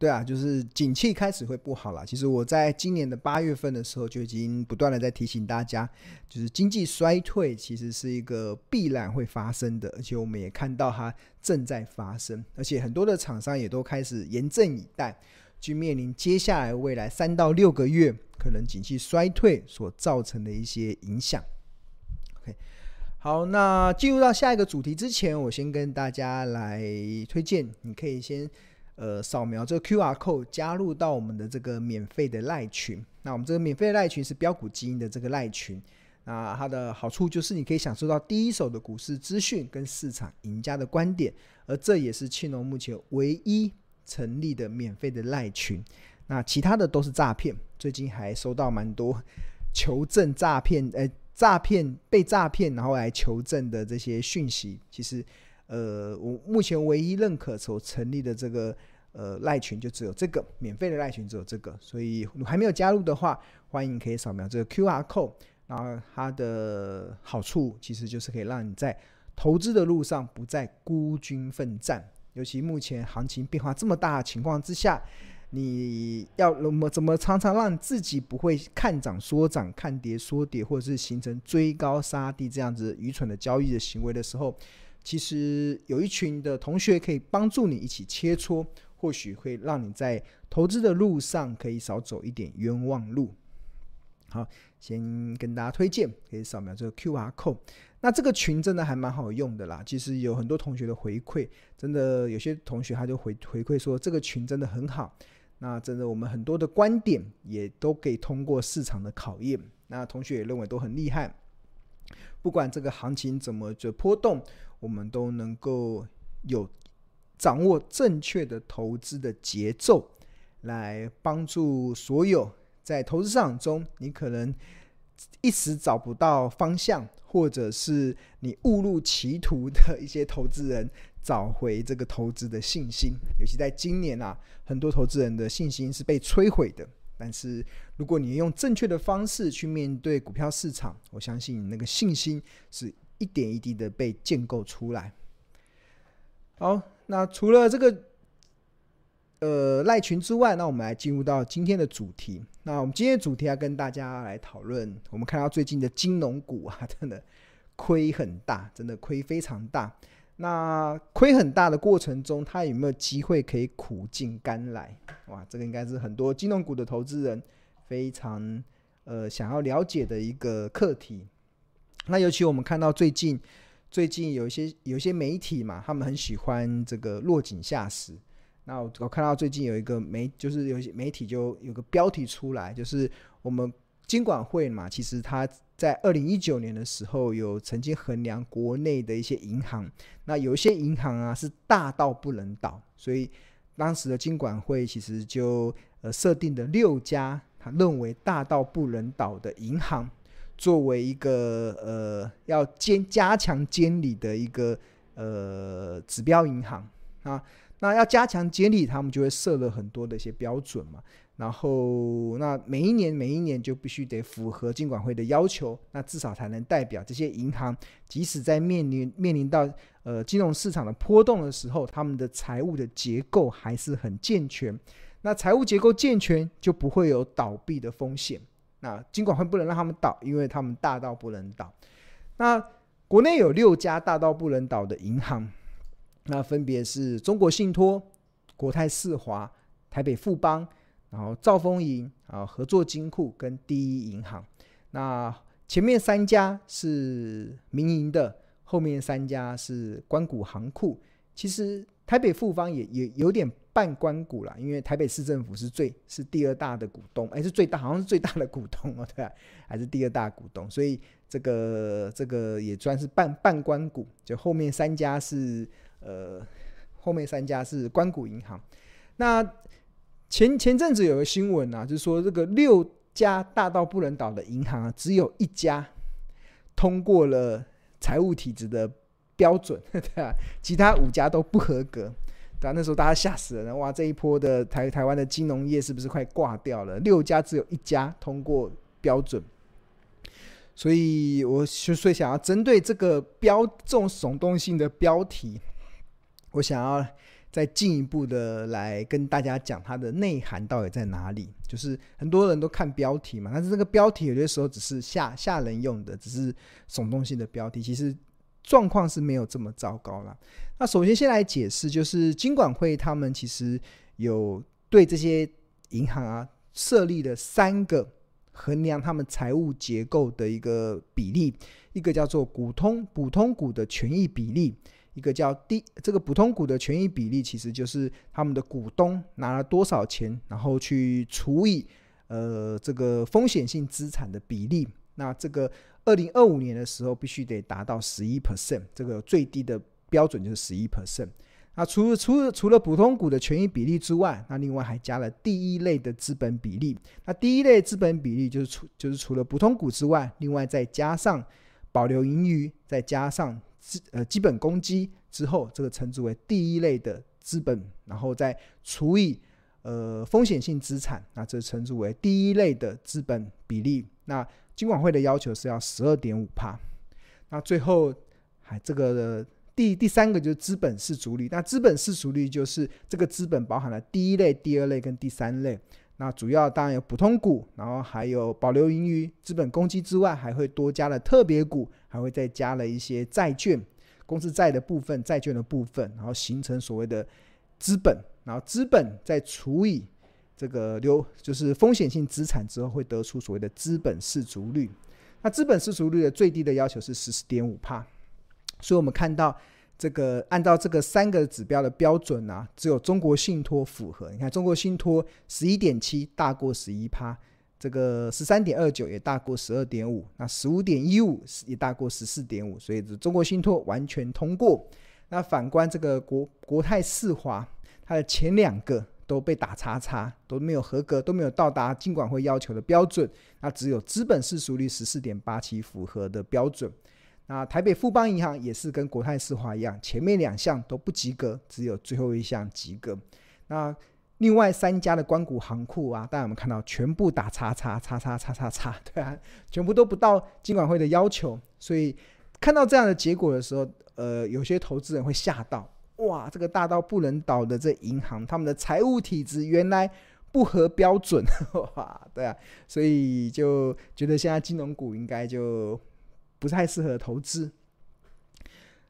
对啊，就是景气开始会不好了。其实我在今年的八月份的时候就已经不断的在提醒大家，就是经济衰退其实是一个必然会发生的，而且我们也看到它正在发生，而且很多的厂商也都开始严阵以待，去面临接下来未来三到六个月可能景气衰退所造成的一些影响。OK，好，那进入到下一个主题之前，我先跟大家来推荐，你可以先。呃，扫描这个 QR code 加入到我们的这个免费的赖群。那我们这个免费的赖群是标股基因的这个赖群。那它的好处就是你可以享受到第一手的股市资讯跟市场赢家的观点，而这也是庆农目前唯一成立的免费的赖群。那其他的都是诈骗，最近还收到蛮多求证诈骗，呃，诈骗被诈骗然后来求证的这些讯息。其实，呃，我目前唯一认可所成立的这个。呃，赖群就只有这个免费的赖群只有这个，所以你还没有加入的话，欢迎可以扫描这个 QR code。然后它的好处其实就是可以让你在投资的路上不再孤军奋战，尤其目前行情变化这么大的情况之下，你要怎么怎么常常让自己不会看涨说涨，看跌说跌，或者是形成追高杀低这样子愚蠢的交易的行为的时候，其实有一群的同学可以帮助你一起切磋。或许会让你在投资的路上可以少走一点冤枉路。好，先跟大家推荐，可以扫描这个 QR code。那这个群真的还蛮好用的啦。其实有很多同学的回馈，真的有些同学他就回回馈说这个群真的很好。那真的我们很多的观点也都可以通过市场的考验。那同学也认为都很厉害。不管这个行情怎么就波动，我们都能够有。掌握正确的投资的节奏，来帮助所有在投资市场中，你可能一时找不到方向，或者是你误入歧途的一些投资人，找回这个投资的信心。尤其在今年啊，很多投资人的信心是被摧毁的。但是，如果你用正确的方式去面对股票市场，我相信你那个信心是一点一滴的被建构出来。好。那除了这个呃赖群之外，那我们来进入到今天的主题。那我们今天的主题要跟大家来讨论，我们看到最近的金融股啊，真的亏很大，真的亏非常大。那亏很大的过程中，它有没有机会可以苦尽甘来？哇，这个应该是很多金融股的投资人非常呃想要了解的一个课题。那尤其我们看到最近。最近有一些有一些媒体嘛，他们很喜欢这个落井下石。那我我看到最近有一个媒，就是有些媒体就有个标题出来，就是我们金管会嘛，其实他在二零一九年的时候有曾经衡量国内的一些银行，那有一些银行啊是大到不能倒，所以当时的金管会其实就呃设定的六家他认为大到不能倒的银行。作为一个呃要监加强监理的一个呃指标银行啊，那要加强监理，他们就会设了很多的一些标准嘛。然后那每一年每一年就必须得符合金管会的要求，那至少才能代表这些银行，即使在面临面临到呃金融市场的波动的时候，他们的财务的结构还是很健全。那财务结构健全，就不会有倒闭的风险。那金管会不能让他们倒，因为他们大到不能倒。那国内有六家大到不能倒的银行，那分别是中国信托、国泰世华、台北富邦，然后兆丰银啊、合作金库跟第一银行。那前面三家是民营的，后面三家是关谷行库。其实台北富邦也也有点。半官股啦，因为台北市政府是最是第二大的股东，哎，是最大，好像是最大的股东哦，对吧？还是第二大股东，所以这个这个也算是半半官股。就后面三家是呃，后面三家是官股银行。那前前阵子有个新闻啊，就是说这个六家大到不能倒的银行啊，只有一家通过了财务体质的标准，对吧？其他五家都不合格。对啊，那时候大家吓死了，哇！这一波的台台湾的金融业是不是快挂掉了？六家只有一家通过标准，所以我就所以想要针对这个标这种耸动性的标题，我想要再进一步的来跟大家讲它的内涵到底在哪里。就是很多人都看标题嘛，但是这个标题有些时候只是吓吓人用的，只是耸动性的标题，其实状况是没有这么糟糕啦。那首先先来解释，就是金管会他们其实有对这些银行啊设立了三个衡量他们财务结构的一个比例，一个叫做股通普通股的权益比例。一个叫低，这个普通股的权益比例，其实就是他们的股东拿了多少钱，然后去除以呃这个风险性资产的比例。那这个二零二五年的时候，必须得达到十一 percent，这个最低的标准就是十一 percent。那除除除了普通股的权益比例之外，那另外还加了第一类的资本比例。那第一类资本比例就是除就是除了普通股之外，另外再加上保留盈余，再加上。基呃基本公积之后，这个称之为第一类的资本，然后再除以呃风险性资产，那这称之为第一类的资本比例。那金管会的要求是要十二点五趴。那最后还这个第第三个就是资本市足率。那资本市足率就是这个资本包含了第一类、第二类跟第三类。那主要当然有普通股，然后还有保留盈余、资本公积之外，还会多加了特别股，还会再加了一些债券、公司债的部分、债券的部分，然后形成所谓的资本，然后资本再除以这个流，就是风险性资产之后，会得出所谓的资本适足率。那资本适足率的最低的要求是十四点五帕，所以我们看到。这个按照这个三个指标的标准啊，只有中国信托符合。你看，中国信托十一点七大过十一趴，这个十三点二九也大过十二点五，那十五点一五也大过十四点五，所以中国信托完全通过。那反观这个国国泰世华，它的前两个都被打叉叉，都没有合格，都没有到达金管会要求的标准。那只有资本适足率十四点八七符合的标准。那台北富邦银行也是跟国泰世华一样，前面两项都不及格，只有最后一项及格。那另外三家的关谷行库啊，大家有没有看到全部打叉叉叉叉叉叉叉，对啊，全部都不到金管会的要求。所以看到这样的结果的时候，呃，有些投资人会吓到，哇，这个大到不能倒的这银行，他们的财务体质原来不合标准，哇，对啊，所以就觉得现在金融股应该就。不太适合投资。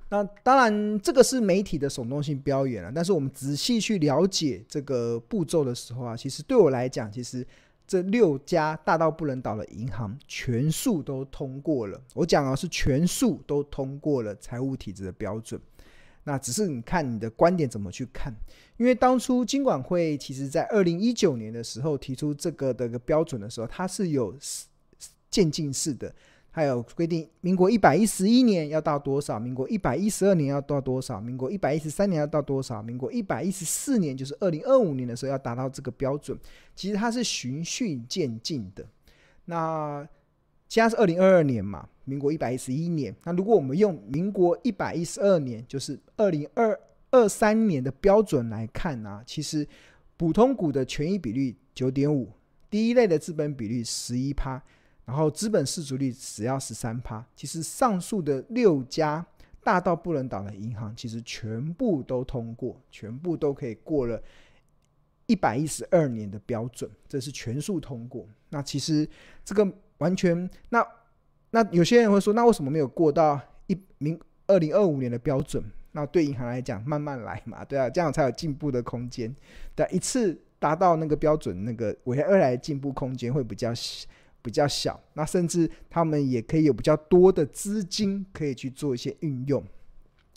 那当然，这个是媒体的耸动性标语了。但是我们仔细去了解这个步骤的时候啊，其实对我来讲，其实这六家大到不能倒的银行全数都通过了。我讲的是全数都通过了财务体质的标准。那只是你看你的观点怎么去看。因为当初金管会其实在二零一九年的时候提出这个的个标准的时候，它是有渐进式的。还有规定，民国一百一十一年要到多少？民国一百一十二年要到多少？民国一百一十三年要到多少？民国一百一十四年，就是二零二五年的时候要达到这个标准。其实它是循序渐进的。那现在是二零二二年嘛？民国一百一十一年。那如果我们用民国一百一十二年，就是二零二二三年的标准来看呢、啊，其实普通股的权益比率九点五，第一类的资本比率十一趴。然后资本适足率只要十三趴，其实上述的六家大到不能倒的银行，其实全部都通过，全部都可以过了一百一十二年的标准，这是全数通过。那其实这个完全，那那有些人会说，那为什么没有过到一明二零二五年的标准？那对银行来讲，慢慢来嘛，对啊，这样才有进步的空间。对，一次达到那个标准，那个未来的进步空间会比较小。比较小，那甚至他们也可以有比较多的资金可以去做一些运用，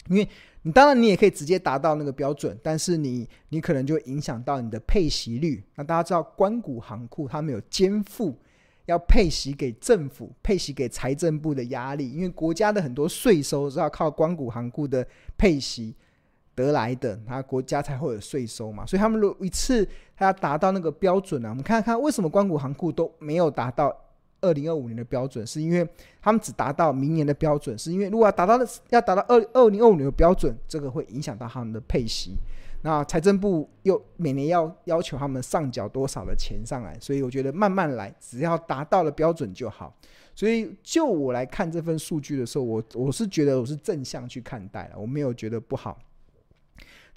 因为你当然你也可以直接达到那个标准，但是你你可能就影响到你的配息率。那大家知道，关谷行库他们有肩负要配息给政府、配息给财政部的压力，因为国家的很多税收是要靠光谷行库的配息得来的，他国家才会有税收嘛，所以他们如一次他要达到那个标准呢、啊，我们看看为什么光谷行库都没有达到二零二五年的标准，是因为他们只达到明年的标准，是因为如果要达到要达到二二零二五年的标准，这个会影响到他们的配息，那财政部又每年要要求他们上缴多少的钱上来，所以我觉得慢慢来，只要达到了标准就好。所以就我来看这份数据的时候，我我是觉得我是正向去看待了，我没有觉得不好。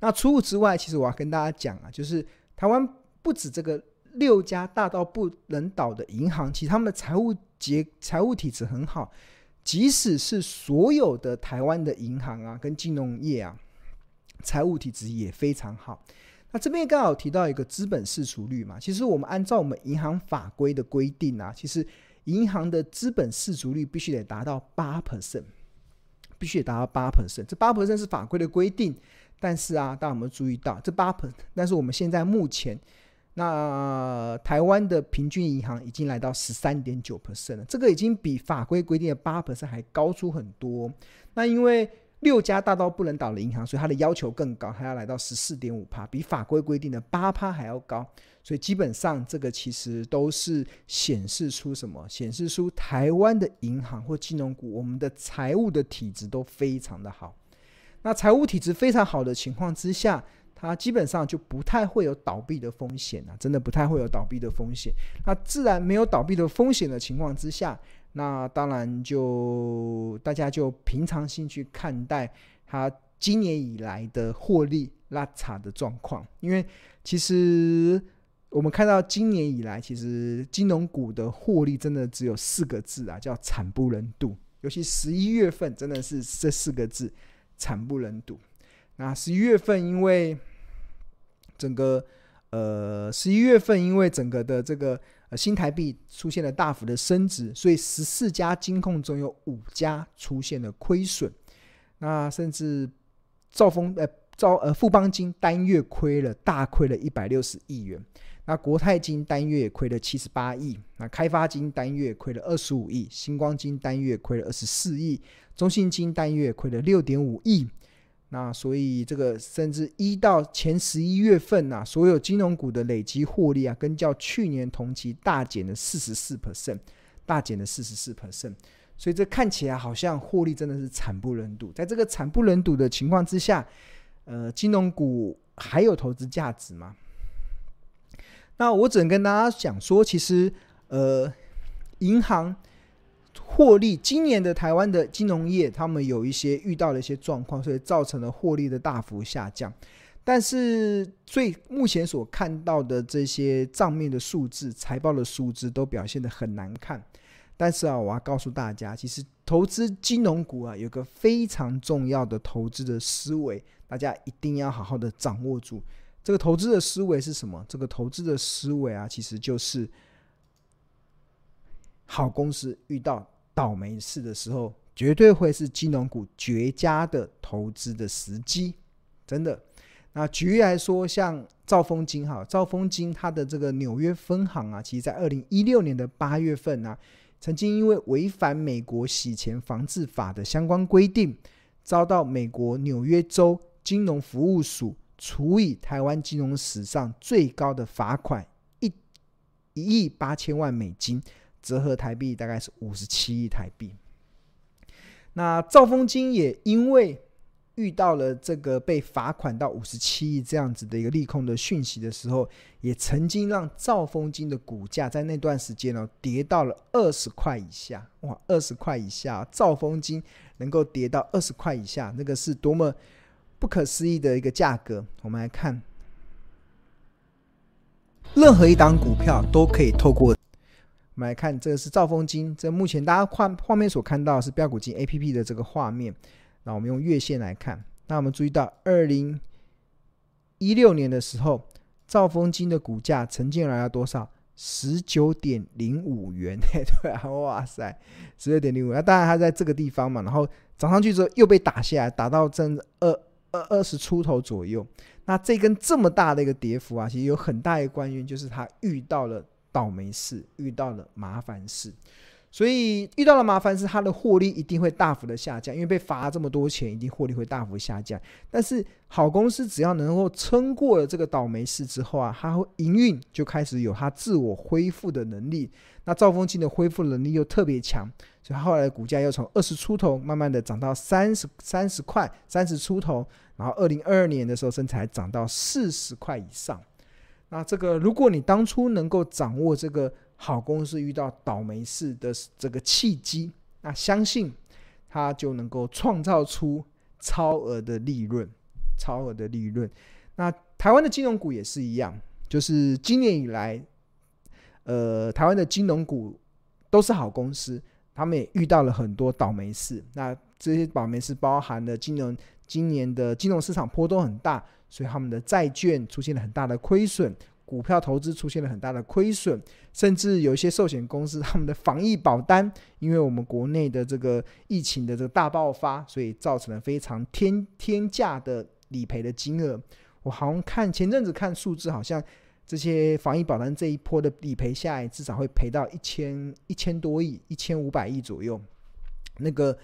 那除此之外，其实我要跟大家讲啊，就是台湾不止这个六家大到不能倒的银行，其实他们的财务结财务体制很好。即使是所有的台湾的银行啊，跟金融业啊，财务体质也非常好。那这边刚好提到一个资本适除率嘛，其实我们按照我们银行法规的规定啊，其实银行的资本适除率必须得达到八 percent，必须得达到八 percent。这八 percent 是法规的规定，但是啊，大家有没有注意到这八 percent？但是我们现在目前。那台湾的平均银行已经来到十三点九 percent 了，这个已经比法规规定的八 percent 还高出很多。那因为六家大到不能倒的银行，所以它的要求更高，还要来到十四点五趴，比法规规定的八趴还要高。所以基本上这个其实都是显示出什么？显示出台湾的银行或金融股，我们的财务的体质都非常的好。那财务体质非常好的情况之下。它基本上就不太会有倒闭的风险啊，真的不太会有倒闭的风险。那自然没有倒闭的风险的情况之下，那当然就大家就平常心去看待它今年以来的获利拉差的状况。因为其实我们看到今年以来，其实金融股的获利真的只有四个字啊，叫惨不忍睹。尤其十一月份真的是这四个字，惨不忍睹。那十一月份，因为整个呃十一月份，因为整个的这个呃新台币出现了大幅的升值，所以十四家金控中有五家出现了亏损。那甚至兆丰呃兆呃富邦金单月亏了大亏了一百六十亿元，那国泰金单月亏了七十八亿，那开发金单月亏了二十五亿，星光金单月亏了二十四亿，中信金单月亏了六点五亿。那所以这个甚至一到前十一月份呐、啊，所有金融股的累积获利啊，跟较去年同期大减了四十四 percent，大减了四十四 percent。所以这看起来好像获利真的是惨不忍睹。在这个惨不忍睹的情况之下，呃，金融股还有投资价值吗？那我只能跟大家讲说，其实呃，银行。获利，今年的台湾的金融业，他们有一些遇到了一些状况，所以造成了获利的大幅下降。但是最目前所看到的这些账面的数字、财报的数字都表现得很难看。但是啊，我要告诉大家，其实投资金融股啊，有个非常重要的投资的思维，大家一定要好好的掌握住。这个投资的思维是什么？这个投资的思维啊，其实就是好公司遇到。倒霉事的时候，绝对会是金融股绝佳的投资的时机，真的。那举例来说，像兆丰金哈，兆丰金它的这个纽约分行啊，其实在二零一六年的八月份呢、曾经因为违反美国洗钱防治法的相关规定，遭到美国纽约州金融服务署处以台湾金融史上最高的罚款一一亿八千万美金。折合台币大概是五十七亿台币。那兆丰金也因为遇到了这个被罚款到五十七亿这样子的一个利空的讯息的时候，也曾经让兆丰金的股价在那段时间呢跌到了二十块以下。哇，二十块以下，兆丰金能够跌到二十块以下，那个是多么不可思议的一个价格。我们来看，任何一档股票都可以透过。我们来看，这个是兆丰金。这目前大家画画面所看到是标股金 APP 的这个画面。那我们用月线来看，那我们注意到，二零一六年的时候，兆丰金的股价曾经来到多少？十九点零五元。对啊，哇塞，十九点零五。那当然它在这个地方嘛，然后涨上去之后又被打下来，打到正二二二十出头左右。那这根这么大的一个跌幅啊，其实有很大一个关键，就是它遇到了。倒霉事，遇到了麻烦事，所以遇到了麻烦事，它的获利一定会大幅的下降，因为被罚这么多钱，一定获利会大幅下降。但是好公司只要能够撑过了这个倒霉事之后啊，它会营运就开始有它自我恢复的能力。那兆丰金的恢复能力又特别强，所以后来股价又从二十出头慢慢的涨到三十三十块，三十出头，然后二零二二年的时候，甚至还涨到四十块以上。那这个，如果你当初能够掌握这个好公司遇到倒霉事的这个契机，那相信它就能够创造出超额的利润，超额的利润。那台湾的金融股也是一样，就是今年以来，呃，台湾的金融股都是好公司，他们也遇到了很多倒霉事。那这些倒霉事包含了金融今年的金融市场波动很大，所以他们的债券出现了很大的亏损。股票投资出现了很大的亏损，甚至有一些寿险公司，他们的防疫保单，因为我们国内的这个疫情的这个大爆发，所以造成了非常天天价的理赔的金额。我好像看前阵子看数字，好像这些防疫保单这一波的理赔下来，至少会赔到一千一千多亿，一千五百亿左右，那个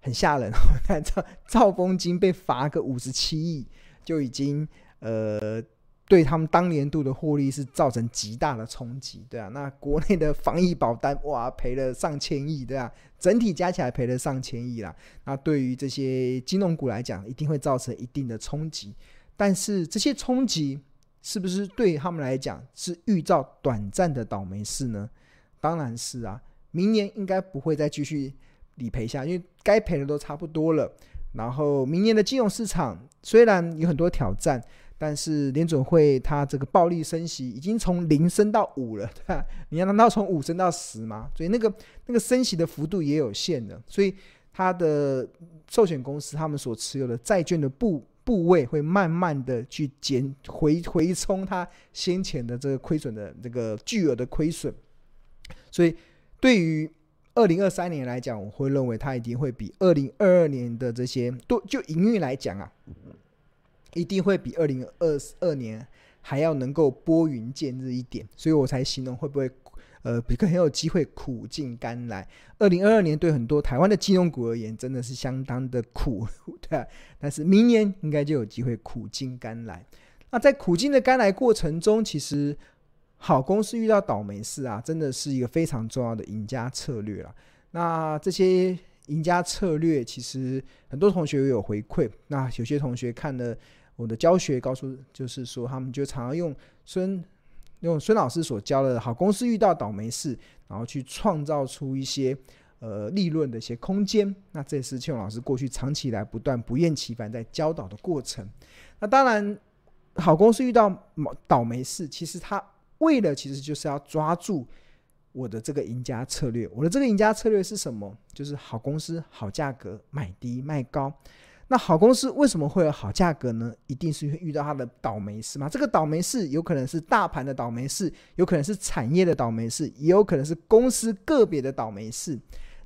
很吓人。我看兆兆丰金被罚个五十七亿，就已经呃。对他们当年度的获利是造成极大的冲击，对啊，那国内的防疫保单哇赔了上千亿，对啊，整体加起来赔了上千亿啦。那对于这些金融股来讲，一定会造成一定的冲击。但是这些冲击是不是对他们来讲是预兆短暂的倒霉事呢？当然是啊，明年应该不会再继续理赔下，因为该赔的都差不多了。然后明年的金融市场虽然有很多挑战。但是联准会它这个暴力升息已经从零升到五了，对吧？你要难道从五升到十吗？所以那个那个升息的幅度也有限的，所以它的寿险公司他们所持有的债券的部部位会慢慢的去减回回冲它先前的这个亏损的这个巨额的亏损，所以对于二零二三年来讲，我会认为它一定会比二零二二年的这些都就营运来讲啊。一定会比二零二二年还要能够拨云见日一点，所以我才形容会不会，呃，比较很有机会苦尽甘来。二零二二年对很多台湾的金融股而言，真的是相当的苦，对啊。但是明年应该就有机会苦尽甘来。那在苦尽的甘来过程中，其实好公司遇到倒霉事啊，真的是一个非常重要的赢家策略了。那这些赢家策略，其实很多同学也有回馈。那有些同学看了。我的教学告诉，就是说，他们就常常用孙用孙老师所教的好公司遇到倒霉事，然后去创造出一些呃利润的一些空间。那这也是庆老师过去长期以来不断不厌其烦在教导的过程。那当然，好公司遇到倒霉事，其实他为了其实就是要抓住我的这个赢家策略。我的这个赢家策略是什么？就是好公司好价格买低卖高。那好公司为什么会有好价格呢？一定是会遇到它的倒霉事吗？这个倒霉事有可能是大盘的倒霉事，有可能是产业的倒霉事，也有可能是公司个别的倒霉事。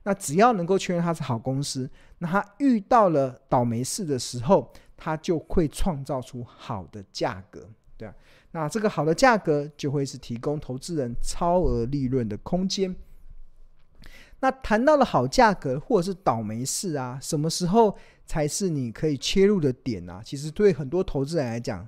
那只要能够确认它是好公司，那它遇到了倒霉事的时候，它就会创造出好的价格，对啊。那这个好的价格就会是提供投资人超额利润的空间。那谈到了好价格或者是倒霉事啊，什么时候才是你可以切入的点啊？其实对很多投资人来讲，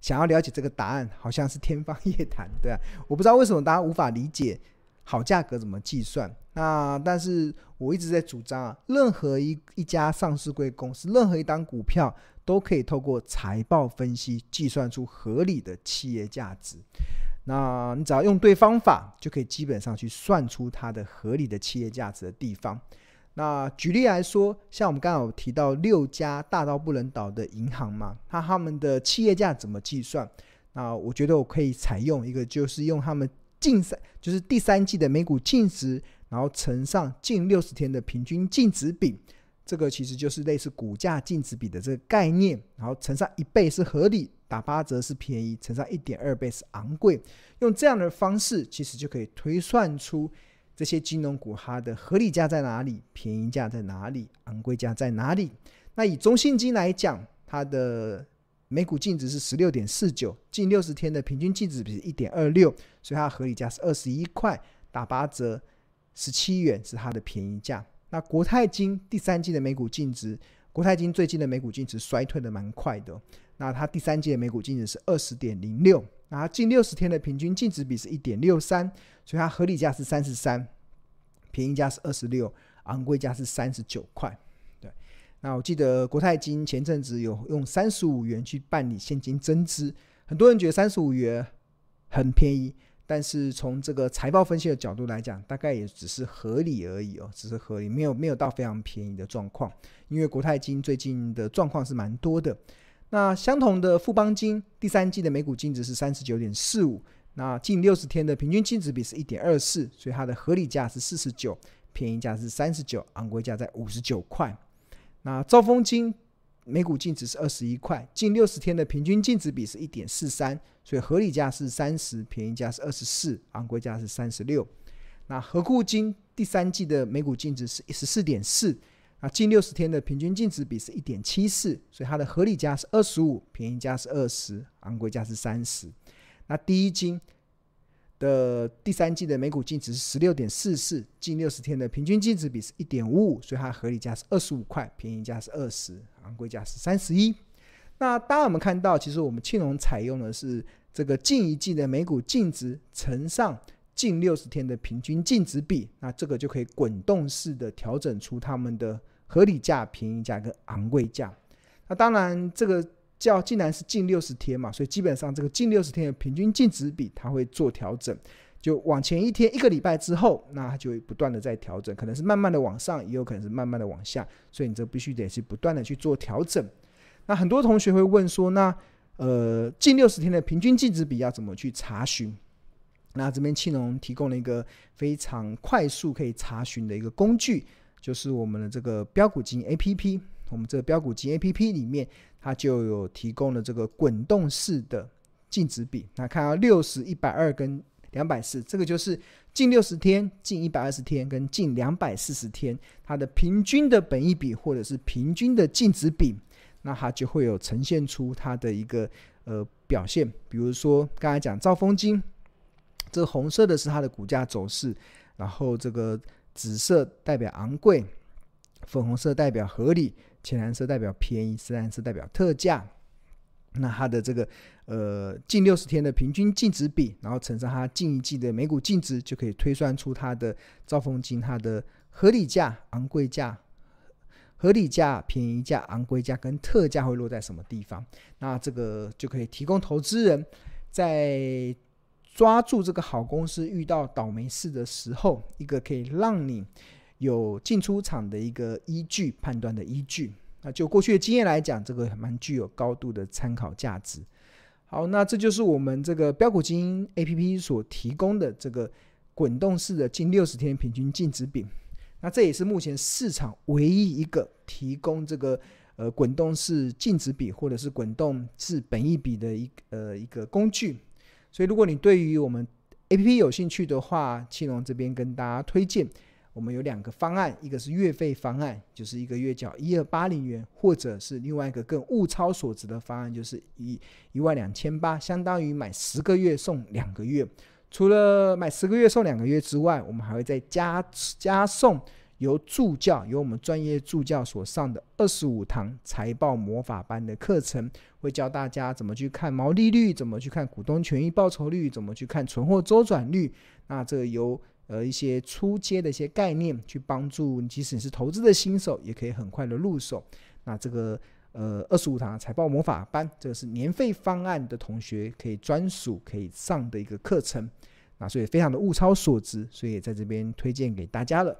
想要了解这个答案，好像是天方 夜谭，对啊。我不知道为什么大家无法理解好价格怎么计算。那但是我一直在主张啊，任何一一家上市贵公司，任何一档股票，都可以透过财报分析计算出合理的企业价值。那你只要用对方法，就可以基本上去算出它的合理的企业价值的地方。那举例来说，像我们刚刚有提到六家大到不能倒的银行嘛，那他们的企业价怎么计算？那我觉得我可以采用一个，就是用他们近三，就是第三季的每股净值，然后乘上近六十天的平均净值比。这个其实就是类似股价净值比的这个概念，然后乘上一倍是合理，打八折是便宜，乘上一点二倍是昂贵。用这样的方式，其实就可以推算出这些金融股它的合理价在哪里，便宜价在哪里，昂贵价在哪里。那以中信金来讲，它的每股净值是十六点四九，近六十天的平均净值比是一点二六，所以它的合理价是二十一块，打八折十七元是它的便宜价。那国泰金第三季的每股净值，国泰金最近的每股净值衰退的蛮快的。那它第三季的每股净值是二十点零六，那它近六十天的平均净值比是一点六三，所以它合理价是三十三，便宜价是二十六，昂贵价是三十九块。对，那我记得国泰金前阵子有用三十五元去办理现金增资，很多人觉得三十五元很便宜，但是从这个财报分析的角度来讲，大概也只是合理而已哦，只是合理，没有没有到非常便宜的状况。因为国泰金最近的状况是蛮多的。那相同的富邦金第三季的每股净值是三十九点四五，那近六十天的平均净值比是一点二四，所以它的合理价是四十九，便宜价是三十九，昂贵价在五十九块。那兆丰金。每股净值是二十一块，近六十天的平均净值比是一点四三，所以合理价是三十，便宜价是二十四，昂贵价是三十六。那合库金第三季的每股净值是十四点四，那近六十天的平均净值比是一点七四，所以它的合理价是二十五，便宜价是二十，昂贵价是三十。那第一金。的第三季的每股净值是十六点四四，近六十天的平均净值比是一点五五，所以它合理价是二十五块，便宜价是二十，昂贵价是三十一。那当然我们看到，其实我们庆隆采用的是这个近一季的每股净值乘上近六十天的平均净值比，那这个就可以滚动式的调整出他们的合理价、便宜价跟昂贵价。那当然这个。叫既然是近六十天嘛，所以基本上这个近六十天的平均净值比它会做调整，就往前一天一个礼拜之后，那它就会不断的在调整，可能是慢慢的往上，也有可能是慢慢的往下，所以你这必须得是不断的去做调整。那很多同学会问说，那呃近六十天的平均净值比要怎么去查询？那这边庆隆提供了一个非常快速可以查询的一个工具，就是我们的这个标股金 APP。我们这个标股金 APP 里面，它就有提供了这个滚动式的净值比。那看到六十、一百二跟两百四，这个就是近六十天、近一百二十天跟近两百四十天它的平均的本益比或者是平均的净值比，那它就会有呈现出它的一个呃表现。比如说刚才讲兆丰金，这红色的是它的股价走势，然后这个紫色代表昂贵，粉红色代表合理。浅蓝色代表便宜，深蓝色代表特价。那它的这个呃近六十天的平均净值比，然后乘上它近一季的每股净值，就可以推算出它的兆丰金它的合理价、昂贵价、合理价、便宜价、昂贵价跟特价会落在什么地方。那这个就可以提供投资人在抓住这个好公司遇到倒霉事的时候，一个可以让你。有进出场的一个依据，判断的依据。那就过去的经验来讲，这个蛮具有高度的参考价值。好，那这就是我们这个标股金 APP 所提供的这个滚动式的近六十天平均净值比。那这也是目前市场唯一一个提供这个呃滚动式净值比或者是滚动式本益比的一呃一个工具。所以，如果你对于我们 APP 有兴趣的话，庆龙这边跟大家推荐。我们有两个方案，一个是月费方案，就是一个月缴一二八零元，或者是另外一个更物超所值的方案，就是一一万两千八，相当于买十个月送两个月。除了买十个月送两个月之外，我们还会再加加送由助教由我们专业助教所上的二十五堂财报魔法班的课程，会教大家怎么去看毛利率，怎么去看股东权益报酬率，怎么去看存货周转率。那这个由呃，一些初阶的一些概念，去帮助即使你是投资的新手，也可以很快的入手。那这个呃，二十五堂财报魔法班，这个是年费方案的同学可以专属可以上的一个课程。那所以非常的物超所值，所以也在这边推荐给大家了。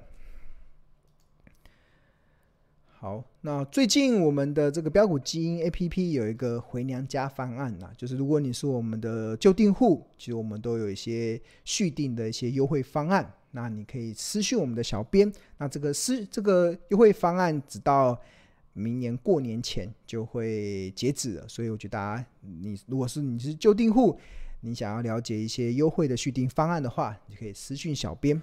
好，那最近我们的这个标股基因 APP 有一个回娘家方案呐，就是如果你是我们的旧订户，其实我们都有一些续订的一些优惠方案，那你可以私讯我们的小编，那这个私这个优惠方案直到明年过年前就会截止了，所以我觉得大家你如果是你是旧订户，你想要了解一些优惠的续订方案的话，你可以私讯小编。